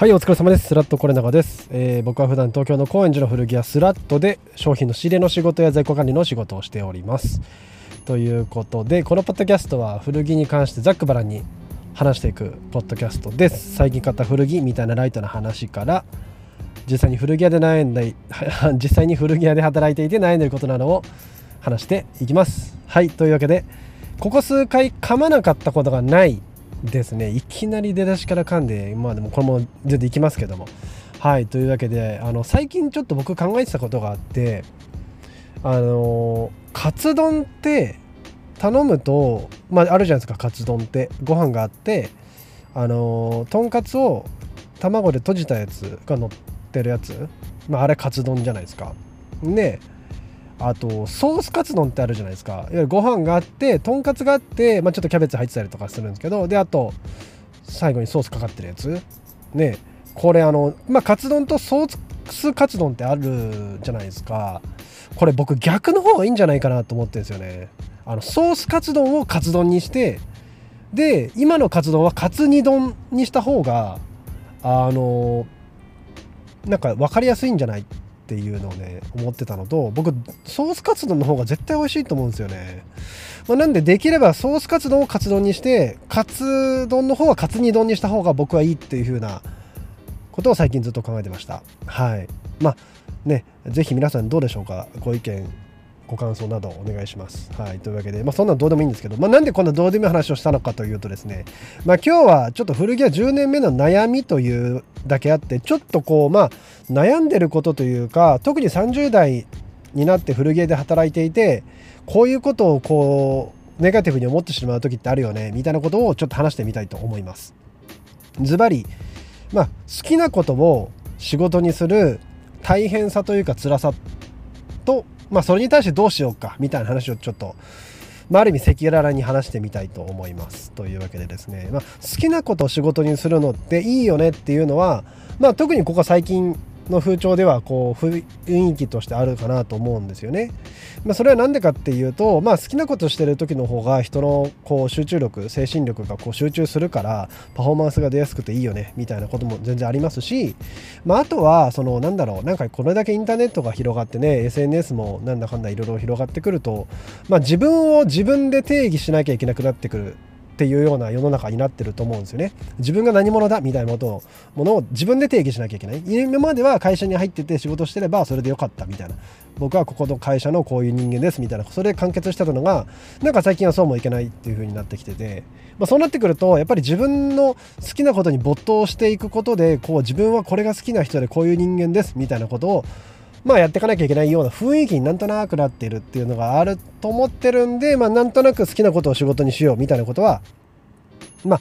はいお疲れ様です。スラットコレナガです、えー、僕は普段東京の高円寺の古着屋スラットで商品の仕入れの仕事や在庫管理の仕事をしております。ということでこのポッドキャストは古着に関してざっくばらんに話していくポッドキャストです。最近買った古着みたいなライトな話から実際に古着屋で悩んだ 実際に古着屋で働いていて悩んでることなどを話していきます。はいというわけでここ数回噛まなかったことがないですね。いきなり出だしから噛んでまあでもこれも全然いきますけども。はいというわけであの最近ちょっと僕考えてたことがあってあのカツ丼って頼むとまああるじゃないですかカツ丼って。ご飯があってあのとんかつを卵で閉じたやつが乗ってるやつ。まああれカツ丼じゃないですか。であとソースカツ丼ってあるじゃないですか。いわゆるご飯があってとんかつがあって、まあ、ちょっとキャベツ入ってたりとかするんですけど。であと最後にソースかかってるやつ。ね。これあのまあカツ丼とソースカツ丼ってあるじゃないですか。これ僕逆の方がいいんじゃないかなと思ってるんですよね。あのソースカツ丼をカツ丼にしてで今のカツ丼はカツ煮丼にした方があのなんか分かりやすいんじゃないっていうのをね思ってたのと僕ソースカツ丼の方が絶対美味しいと思うんですよね、まあ、なんでできればソースカツ丼をカツ丼にしてカツ丼の方はカツ煮丼にした方が僕はいいっていう風なことを最近ずっと考えてました。はい。まあね是非皆さんどうでしょうか？ご意見。ご感想などお願いします。はい、というわけで、まあ、そんなのどうでもいいんですけど、まあ、なんでこんなどうでもいい話をしたのかというとですね、まあ、今日はちょっと古着屋10年目の悩みというだけあってちょっとこうまあ悩んでることというか特に30代になって古着屋で働いていてこういうことをこうネガティブに思ってしまう時ってあるよねみたいなことをちょっと話してみたいと思います。ズバリ、まあ、好きなことを仕事にする大変さというか辛さとまあ、それに対してどうしようかみたいな話をちょっと、まあ、ある意味赤裸々に話してみたいと思います。というわけでですね、まあ、好きなことを仕事にするのっていいよねっていうのは、まあ、特にここ最近の風潮ではこう雰囲気としてあるかなと思うんですよね。まあ、それは何でかっていうと、まあ、好きなことしてる時の方が人のこう集中力精神力がこう集中するからパフォーマンスが出やすくていいよねみたいなことも全然ありますし、まあ、あとはそのなんだろうなんかこれだけインターネットが広がってね SNS もなんだかんだいろいろ広がってくると、まあ、自分を自分で定義しなきゃいけなくなってくるっていうような世の中になってると思うんですよね。自分が何者だみたいなことをものを自分で定義しなきゃいけない。今までは会社に入ってて仕事してればそれでよかったみたいな。僕はここの会社のこういう人間ですみたいな。それで完結してたのが、なんか最近はそうもいけないっていう風になってきてて、まあ、そうなってくると、やっぱり自分の好きなことに没頭していくことで、こう自分はこれが好きな人でこういう人間ですみたいなことをまあやっていかなきゃいけないような雰囲気になんとなくなってるっていうのがあると思ってるんで、まあなんとなく好きなことを仕事にしようみたいなことは、まあ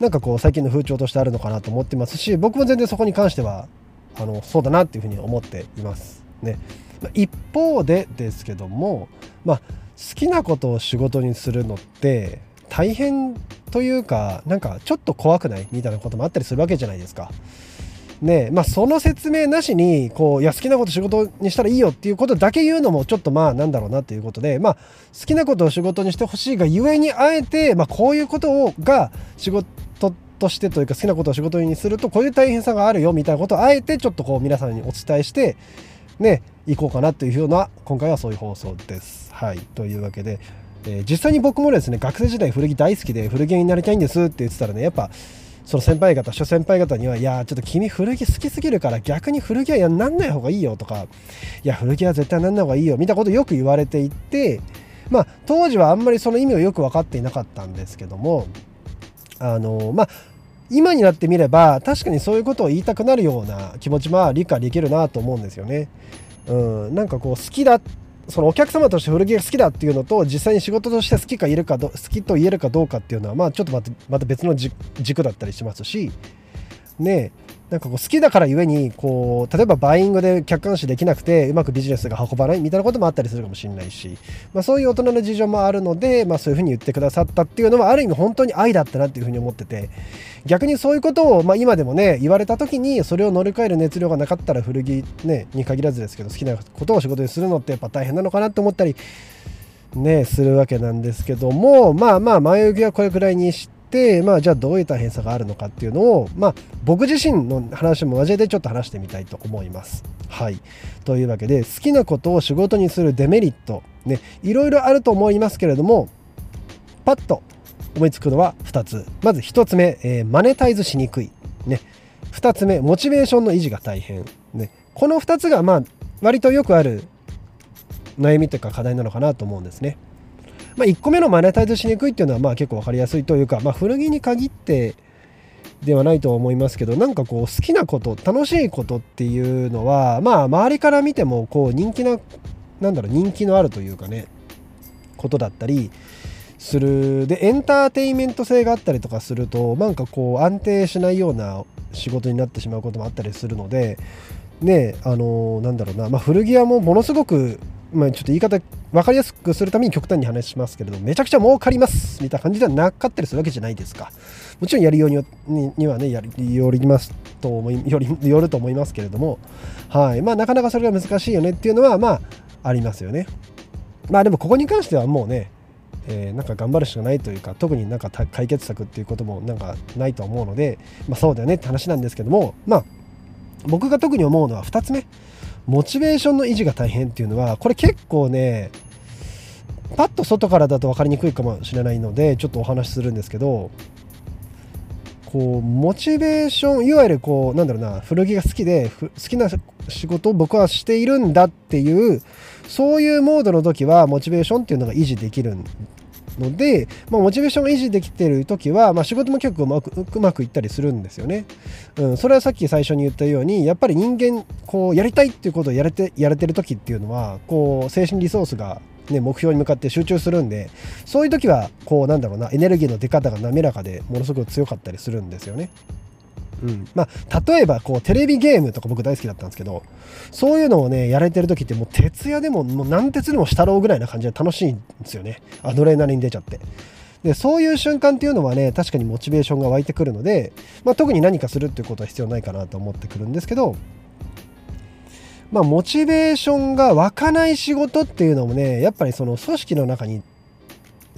なんかこう最近の風潮としてあるのかなと思ってますし、僕も全然そこに関しては、あの、そうだなっていうふうに思っていますね。一方でですけども、まあ好きなことを仕事にするのって大変というか、なんかちょっと怖くないみたいなこともあったりするわけじゃないですか。ねまあ、その説明なしにこういや好きなこと仕事にしたらいいよっていうことだけ言うのもちょっとまあなんだろうなっていうことで、まあ、好きなことを仕事にしてほしいがゆえにあえて、まあ、こういうことをが仕事としてというか好きなことを仕事にするとこういう大変さがあるよみたいなことをあえてちょっとこう皆さんにお伝えしてねいこうかなというような今回はそういう放送です。はいというわけで、えー、実際に僕もですね学生時代古着大好きで古着になりたいんですって言ってたらねやっぱその先輩方諸先輩方にはいやちょっと君古着好きすぎるから逆に古着はやなんない方がいいよとかいや古着は絶対なんない方がいいよみたいなことよく言われていてまあ当時はあんまりその意味をよく分かっていなかったんですけどもあのまあ今になってみれば確かにそういうことを言いたくなるような気持ちは理解できるなと思うんですよね。うん、なんかこう好きだそのお客様として古着が好きだっていうのと実際に仕事として好きかいるかど好きと言えるかどうかっていうのはまあちょっとまたまた別の軸だったりしますしねなんかこう好きだからゆえにこう例えばバイングで客観視できなくてうまくビジネスが運ばないみたいなこともあったりするかもしれないし、まあ、そういう大人の事情もあるので、まあ、そういうふうに言ってくださったっていうのはある意味本当に愛だったなっていうふうに思ってて逆にそういうことを、まあ、今でもね言われた時にそれを乗り換える熱量がなかったら古着、ね、に限らずですけど好きなことを仕事にするのってやっぱ大変なのかなって思ったりねするわけなんですけどもまあまあ前置きはこれくらいにして、まあ、じゃあどういう大変さがあるのかっていうのを、まあ、僕自身の話も交えてちょっと話してみたいと思います。はい、というわけで好きなことを仕事にするデメリット、ね、いろいろあると思いますけれどもパッと思いつくのは2つ。まず1つ目、えー、マネタイズしにくい、ね、2つ目モチベーションの維持が大変、ね、この2つがまあ割とよくある悩みというか課題なのかなと思うんですね。まあ、1個目のマネタイズしにくいっていうのはまあ結構分かりやすいというか、まあ、古着に限ってではないと思いますけどなんかこう好きなこと楽しいことっていうのはまあ周りから見てもこう人気ななんだろう人気のあるというかねことだったりする。でエンターテインメント性があったりとかするとなんかこう安定しないような仕事になってしまうこともあったりするのでねあのなんだろうな、まあ、古着屋もものすごくまあ、ちょっと言い方分かりやすくするために極端に話しますけれどめちゃくちゃ儲かりますみたいな感じではなかったりするわけじゃないですか。もちろんやりようににはねやりよりますと思い よりよると思いますけれども。はい。まあなかなかそれが難しいよねっていうのはまあありますよね。まあでもここに関してはもうねえー、なんか頑張るしかないというか特になんか解決策っていうこともなんかないと思うので、まあ、そうだよねって話なんですけどもまあ僕が特に思うのは2つ目。モチベーションの維持が大変っていうのはこれ結構ねパッと外からだと分かりにくいかもしれないのでちょっとお話しするんですけどこうモチベーションいわゆるこうなんだろうな古着が好きで好きな仕事を僕はしているんだっていうそういうモードの時はモチベーションっていうのが維持できるんので、まあ、モチベーションが維持できてる時は、まあ、仕事も結構うまくうまくいったりするんですよね、うん、それはさっき最初に言ったようにやっぱり人間こうやりたいっていうことをやれてやれてる時っていうのはこう精神リソースがね、目標に向かって集中するんでそういう時はこうなんだろうなエネルギーの出方が滑らかでものすごく強かったりするんですよね。うん。まあ、例えばこうテレビゲームとか僕大好きだったんですけどそういうのをねやれてる時ってもう徹夜でももう何鉄でもしたろうぐらいな感じで楽しいんですよね。アドレナリン出ちゃって。でそういう瞬間っていうのはね確かにモチベーションが湧いてくるので、まあ、特に何かするっていうことは必要ないかなと思ってくるんですけどまあ、モチベーションが湧かない仕事っていうのもねやっぱりその組織の中に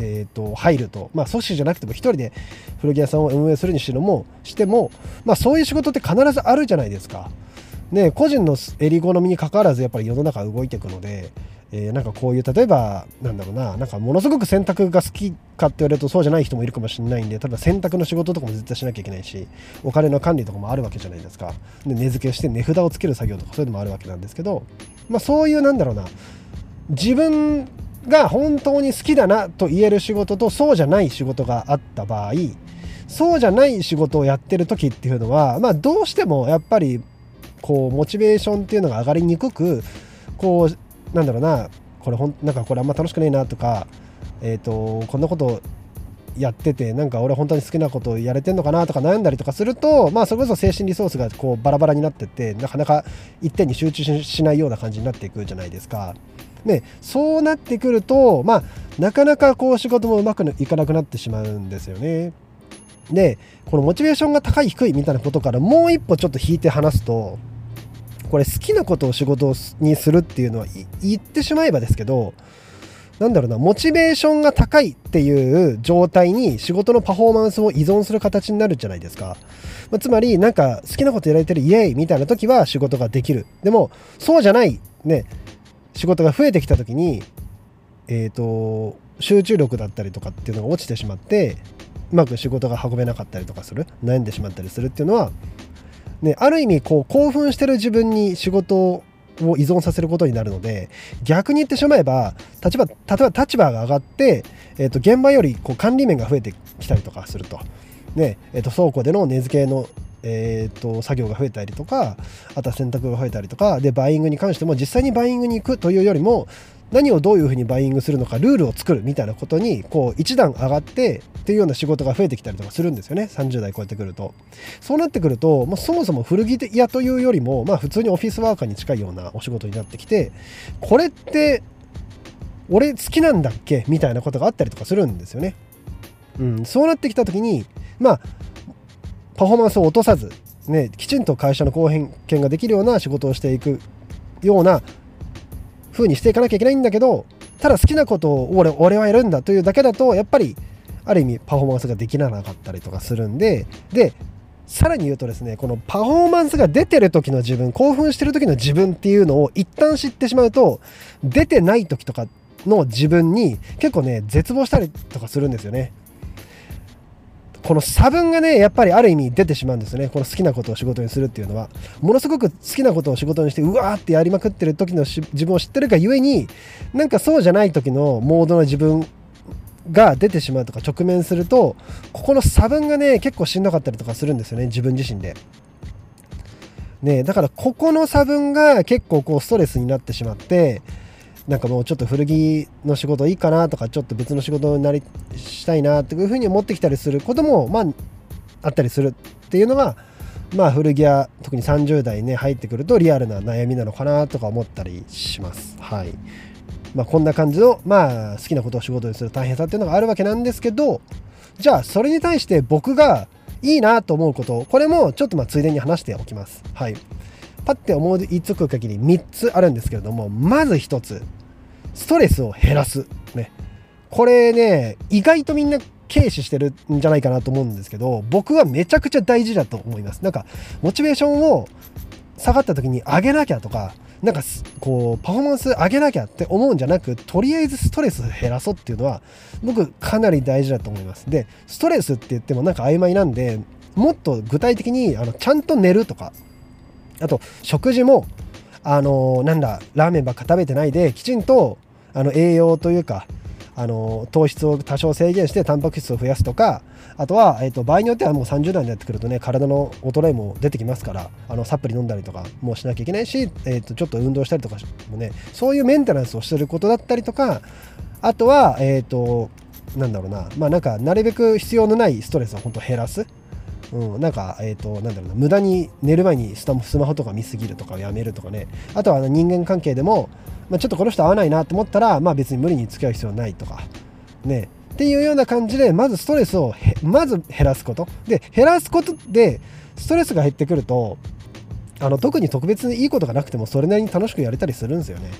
えーと、入ると、まあ、組織じゃなくても1人で古着屋さんを運営するにしてもしても、まあ、そういう仕事って必ずあるじゃないですか。ね、個人の襟好みにかかわらずやっぱり世の中動いていくので、えー、なんかこういう例えばなんだろうななんかものすごく洗濯が好きかって言われるとそうじゃない人もいるかもしれないんで例えば洗濯の仕事とかも絶対しなきゃいけないしお金の管理とかもあるわけじゃないですかで値付けして値札をつける作業とかそういうのもあるわけなんですけど、まあ、そういうなんだろうな自分が本当に好きだなと言える仕事とそうじゃない仕事があった場合そうじゃない仕事をやってる時っていうのはまあどうしてもやっぱりこうモチベーションっていうのが上がりにくくこうなんだろうなこれほんなんかこれあんま楽しくないなとかえっ、ー、とこんなことやっててなんか俺本当に好きなことをやれてんのかなとか悩んだりとかするとまあそれこそ精神リソースがこうバラバラになってってなかなか一点に集中しないような感じになっていくじゃないですか。ね、そうなってくると、まあ、なかなかこう仕事もうまくいかなくなってしまうんですよね。で、このモチベーションが高い低いみたいなことからもう一歩ちょっと引いて話すと、これ好きなことを仕事にするっていうのは言ってしまえばですけど、なんだろうな、モチベーションが高いっていう状態に仕事のパフォーマンスを依存する形になるじゃないですか。まあ、つまり、なんか好きなことやられてるイエイみたいな時は仕事ができる。でも、そうじゃない、ね、仕事が増えてきた時に、えーと、集中力だったりとかっていうのが落ちてしまってうまく仕事が運べなかったりとかする悩んでしまったりするっていうのは、ね、ある意味こう興奮してる自分に仕事を依存させることになるので逆に言ってしまえば立場例えば立場が上がって、えー、と現場よりこう管理面が増えてきたりとかすると。ねえー、と倉庫での値付けのえーと、作業が増えたりとかあとは洗濯が増えたりとかでバイングに関しても実際にバイングに行くというよりも何をどういうふうにバイイングするのかルールを作るみたいなことにこう一段上がってっていうような仕事が増えてきたりとかするんですよね。30代超えてくると。そうなってくると、まあ、そもそも古着屋というよりも、まあ、普通にオフィスワーカーに近いようなお仕事になってきてこれって俺好きなんだっけ？みたいなことがあったりとかするんですよね、うん、そうなってきた時にまあパフォーマンスを落とさず、ね、きちんと会社の貢献ができるような仕事をしていくような風にしていかなきゃいけないんだけどただ好きなことを俺俺はやるんだというだけだとやっぱりある意味パフォーマンスができなかったりとかするんででさらに言うとですねこのパフォーマンスが出てる時の自分興奮してる時の自分っていうのを一旦知ってしまうと出てない時とかの自分に結構ね絶望したりとかするんですよね。この差分がねやっぱりある意味出てしまうんですよね。この好きなことを仕事にするっていうのは。ものすごく好きなことを仕事にしてうわーってやりまくってる時の自分を知ってるがゆえになんかそうじゃない時のモードの自分が出てしまうとか直面するとここの差分がね結構しんどかったりとかするんですよね。自分自身で。ねだからここの差分が結構こうストレスになってしまってなんかもうちょっと古着の仕事いいかなとかちょっと別の仕事になりしたいなっていうふうに思ってきたりすることもまああったりするっていうのがまあ古着屋特に30代ね入ってくるとリアルな悩みなのかなとか思ったりします。はい。まあこんな感じのまあ好きなことを仕事にする大変さっていうのがあるわけなんですけどじゃあそれに対して僕がいいなと思うことこれもちょっとまあついでに話しておきます。はい。パッて思いつく限り3つあるんですけれどもまず1つストレスを減らす。ね。これね意外とみんな軽視してるんじゃないかなと思うんですけど僕はめちゃくちゃ大事だと思います。なんかモチベーションを下がった時に上げなきゃとかなんかこうパフォーマンス上げなきゃって思うんじゃなくとりあえずストレス減らそうっていうのは僕かなり大事だと思います。でストレスって言ってもなんか曖昧なんでもっと具体的にあのちゃんと寝るとかあと食事もあのなんだラーメンばっか食べてないできちんとあの栄養というかあの糖質を多少制限してタンパク質を増やすとかあとは、えーと、場合によってはもう30代になってくるとね体の衰えも出てきますからあのサプリ飲んだりとかもしなきゃいけないし、えーと、ちょっと運動したりとかもねそういうメンテナンスをすることだったりとかあとはえっ、となんだろうなまあなんかなるべく必要のないストレスを本当減らす。うん、なんか、えっ、ー、と、なんだろうな、無駄に寝る前にスマホとか見すぎるとかをやめるとかね、あとは人間関係でも、まあ、ちょっとこの人合わないなと思ったら、まあ別に無理に付き合う必要ないとか、ね、っていうような感じで、まずストレスをまず減らすこと。で、減らすことで、ストレスが減ってくると、あの特に特別にいいことがなくてもそれなりに楽しくやれたりするんですよね。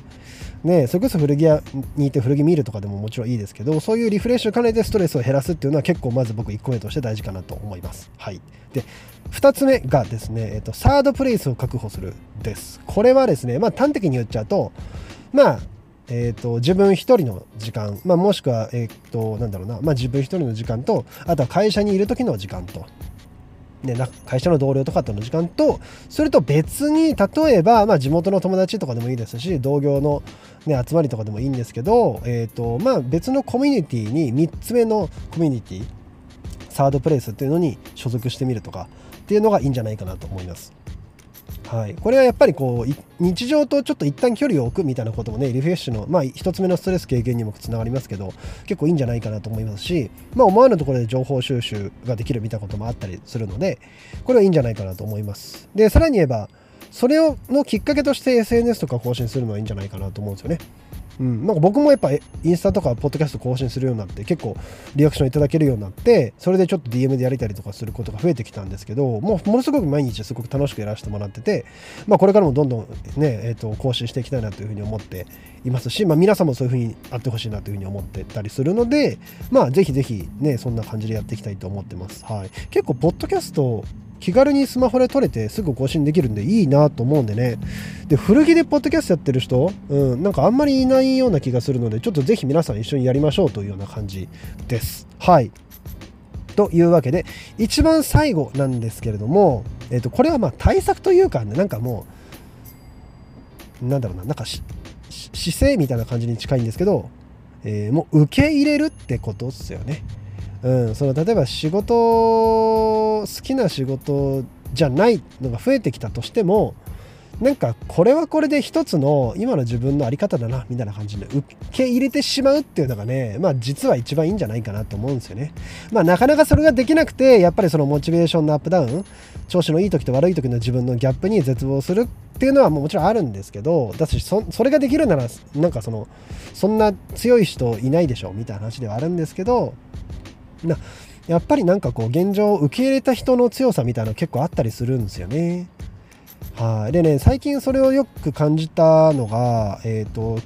ね、それこそ古着屋にいて古着見るとかでももちろんいいですけどそういうリフレッシュを兼ねてストレスを減らすっていうのは結構まず僕1個目として大事かなと思います。はい、で2つ目がですね、えっと、サードプレイスを確保するです。これはですね、まあ、端的に言っちゃうとまあえーと、自分一人の時間、まあ、もしくは、えーと、なんだろうな、まあ、自分一人の時間とあとは会社にいる時の時間とね、会社の同僚とかとの時間とそれと別に例えば、まあ、地元の友達とかでもいいですし同業の、ね、集まりとかでもいいんですけど、えーとまあ、別のコミュニティに3つ目のコミュニティサードプレイスっていうのに所属してみるとかっていうのがいいんじゃないかなと思います。はい、これはやっぱりこう日常とちょっと一旦距離を置くみたいなこともねリフレッシュの、まあ、1つ目のストレス軽減にもつながりますけど結構いいんじゃないかなと思いますし、まあ、思わぬところで情報収集ができるみたいなこともあったりするのでこれはいいんじゃないかなと思います。でさらに言えばそれをのきっかけとして SNS とか更新するのはいいんじゃないかなと思うんですよね。うん、なんか僕もやっぱインスタとかポッドキャスト更新するようになって結構リアクションいただけるようになってそれでちょっと DM でやりたりとかすることが増えてきたんですけどもうものすごく毎日すごく楽しくやらせてもらってて、まあ、これからもどんどんね、えー、と更新していきたいなというふうに思っていますし、まあ、皆さんもそういうふうにあってほしいなというふうに思ってたりするのでまあぜひぜひねそんな感じでやっていきたいと思ってます。はい、結構ポッドキャスト気軽にスマホで撮れてすぐ更新できるんでいいなと思うんでね。で古着でポッドキャストやってる人、うん、なんかあんまりいないような気がするのでちょっとぜひ皆さん一緒にやりましょうというような感じです。はい。というわけで一番最後なんですけれども、えー、とこれはまあ対策というかねなんかもうなんだろうななんか姿勢みたいな感じに近いんですけど、えー、もう受け入れるってことっすよね。ん、その例えば仕事好きな仕事じゃないのが増えてきたとしてもなんかこれはこれで一つの今の自分の在り方だなみたいな感じで受け入れてしまうっていうのがねまあ実は一番いいんじゃないかなと思うんですよね。まあなかなかそれができなくてやっぱりそのモチベーションのアップダウン調子のいい時と悪い時の自分のギャップに絶望するっていうのはもちろんあるんですけどだしそれができるならなんかそのそんな強い人いないでしょみたいな話ではあるんですけどなやっぱりなんかこう現状を受け入れた人の強さみたいなの結構あったりするんですよね。はい、でね最近それをよく感じたのがえっ、ー、と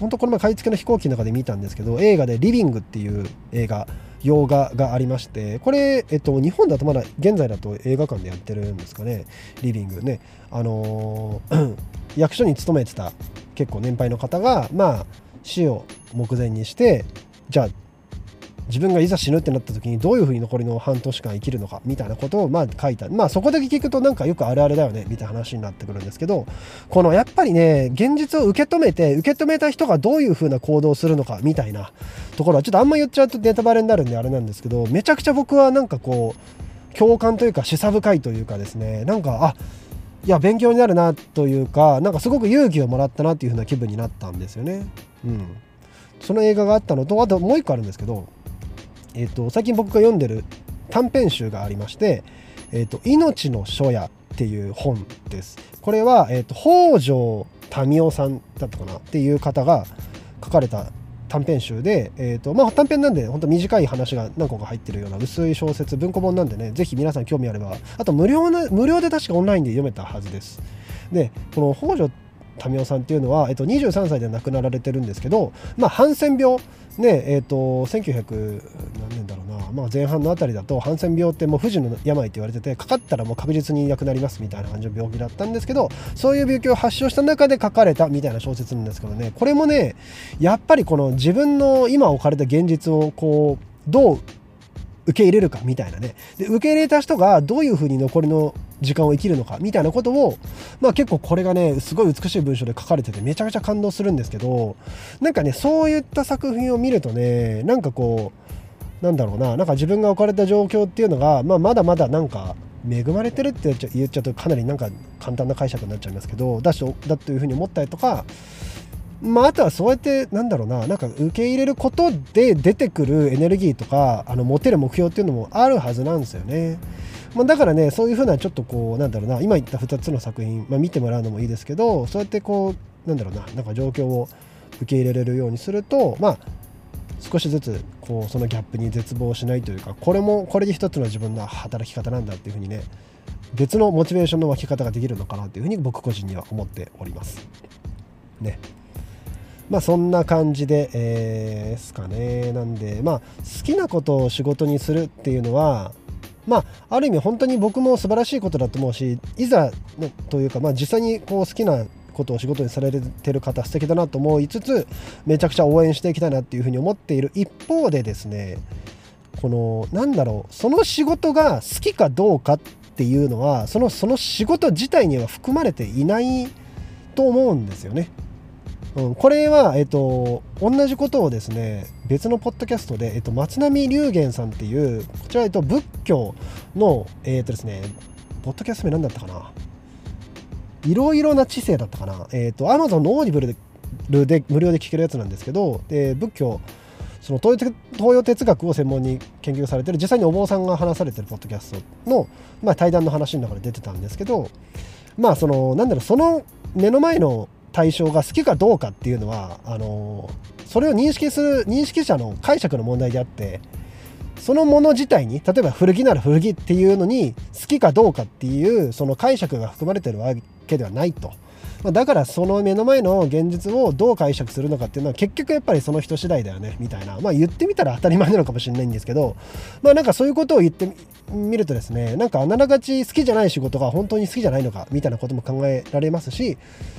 本当この前買い付けの飛行機の中で見たんですけど映画で「リビング」っていう映画洋画がありましてこれ、えっと、日本だとまだ現在だと映画館でやってるんですかね。リビングね。あのー 役所に勤めてた結構年配の方がまあ死を目前にしてじゃあ自分がいざ死ぬってなった時にどういうふうに残りの半年間生きるのかみたいなことをまあ書いたまあそこだけ聞くとなんかよくあるあるだよねみたいな話になってくるんですけどこのやっぱりね現実を受け止めて受け止めた人がどういうふうな行動をするのかみたいなところはちょっとあんま言っちゃうとネタバレになるんであれなんですけどめちゃくちゃ僕はなんかこう共感というか示唆深いというかですねなんかあいや勉強になるなというかなんかすごく勇気をもらったなっていう風な気分になったんですよね。うん、その映画があったのとあともう一個あるんですけどえーと、最近僕が読んでる短編集がありまして「えーと、命の書屋」っていう本です。これは、えーと、北条民夫さんだったかなっていう方が書かれた短編集で、えーとまあ、短編なんで本当短い話が何個か入ってるような薄い小説文庫本なんでねぜひ皆さん興味あればあと無料な無料で確かオンラインで読めたはずですでこの北条民夫さんっていうのは、えっと、23歳で亡くなられてるんですけど、まあ、ハンセン病ねえーと、1900何年だろうな、まあ、前半のあたりだとハンセン病ってもう不治の病って言われててかかったらもう確実に亡くなりますみたいな感じの病気だったんですけどそういう病気を発症した中で書かれたみたいな小説なんですけどねこれもねやっぱりこの自分の今置かれた現実をこうどう受け入れるかみたいなね。で受け入れた人がどういうふうに残りの時間を生きるのかみたいなことをまあ結構これがねすごい美しい文章で書かれててめちゃくちゃ感動するんですけどなんかねそういった作品を見るとねなんかこうなんだろうななんか自分が置かれた状況っていうのが、まあ、まだまだなんか恵まれてるって言っちゃうとかなりなんか簡単な解釈になっちゃいますけどだしだというふうに思ったりとかまあ、あとはそうやってなんだろうななんか受け入れることで出てくるエネルギーとかあの持てる目標っていうのもあるはずなんですよね。まあ、だからねそういうふうなちょっとこうなんだろうな今言った2つの作品、まあ、見てもらうのもいいですけどそうやってこうなんだろうななんか状況を受け入れれるようにするとまあ少しずつこうそのギャップに絶望しないというかこれもこれで一つの自分の働き方なんだっていうふうにね別のモチベーションの湧き方ができるのかなというふうに僕個人には思っております。ね。まあそんな感じで、えー、すかねなんでまあ好きなことを仕事にするっていうのはまあある意味本当に僕も素晴らしいことだと思うしいざ、というか、まあ、実際にこう好きなことを仕事にされてる方素敵だなと思いつつめちゃくちゃ応援していきたいなっていうふうに思っている一方でですねこのなんだろうその仕事が好きかどうかっていうのはそのその仕事自体には含まれていないと思うんですよね。うん、これは、えっと、同じことをですね別のポッドキャストで、えっと、松並龍玄さんっていうこちら、えっと、仏教の、えっとですね、ポッドキャスト名何だったかな？いろいろな知性だったかな、えっと、Amazon の Audible で無料で聞けるやつなんですけどで仏教その東洋哲学を専門に研究されてる実際にお坊さんが話されてるポッドキャストの、まあ、対談の話の中で出てたんですけどまあそのなんだろうその目の前の対象が好きかどうかっていうのはあのそれを認識する認識者の解釈の問題であってそのもの自体に例えば古着なら古着っていうのに好きかどうかっていうその解釈が含まれてるわけではないと。まあ、だからその目の前の現実をどう解釈するのかっていうのは結局やっぱりその人次第だよねみたいな。まあ言ってみたら当たり前なのかもしれないんですけどまあなんかそういうことを言ってみるとですねなんかあながち好きじゃない仕事が本当に好きじゃないのかみたいなことも考えられますし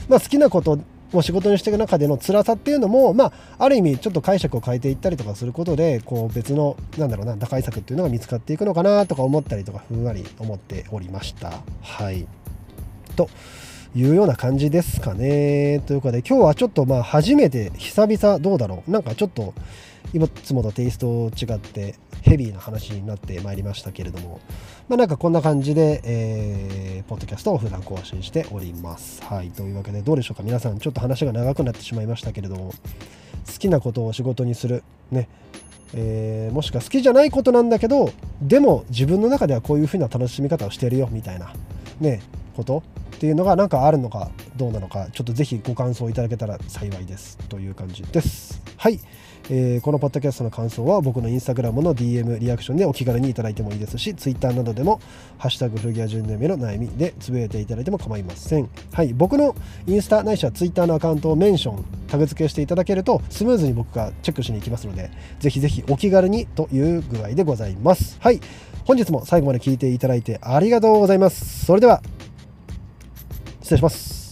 まあ好きなことを仕事にしていく中での辛さっていうのも、まあ、ある意味ちょっと解釈を変えていったりとかすることでこう別のなんだろうな打開策っていうのが見つかっていくのかなとか思ったりとかふんわり思っておりました。はい。と。いうような感じですかね。というかで今日はちょっとまあ初めて久々どうだろう。なんかちょっといつもとテイスト違ってヘビーな話になってまいりましたけれども。まあなんかこんな感じで、えー、ポッドキャストを普段更新しております。はい。というわけでどうでしょうか。皆さんちょっと話が長くなってしまいましたけれども。好きなことを仕事にするね。えー、もしくは好きじゃないことなんだけどでも自分の中ではこういう風な楽しみ方をしてるよみたいな。ね。ことっていうのが何かあるのかどうなのかちょっとぜひご感想いただけたら幸いです。という感じです。はい。えー、このポッドキャストの感想は僕のインスタグラムの DM リアクションでお気軽にいただいてもいいですし Twitter などでも「ハッシュタグ古着屋10年目の悩み」でつぶやいていただいても構いませんはい僕のインスタないしは Twitter のアカウントをメンションタグ付けしていただけるとスムーズに僕がチェックしに行きますのでぜひぜひお気軽にという具合でございます。はい。本日も最後まで聞いていただいてありがとうございます。それでは失礼します。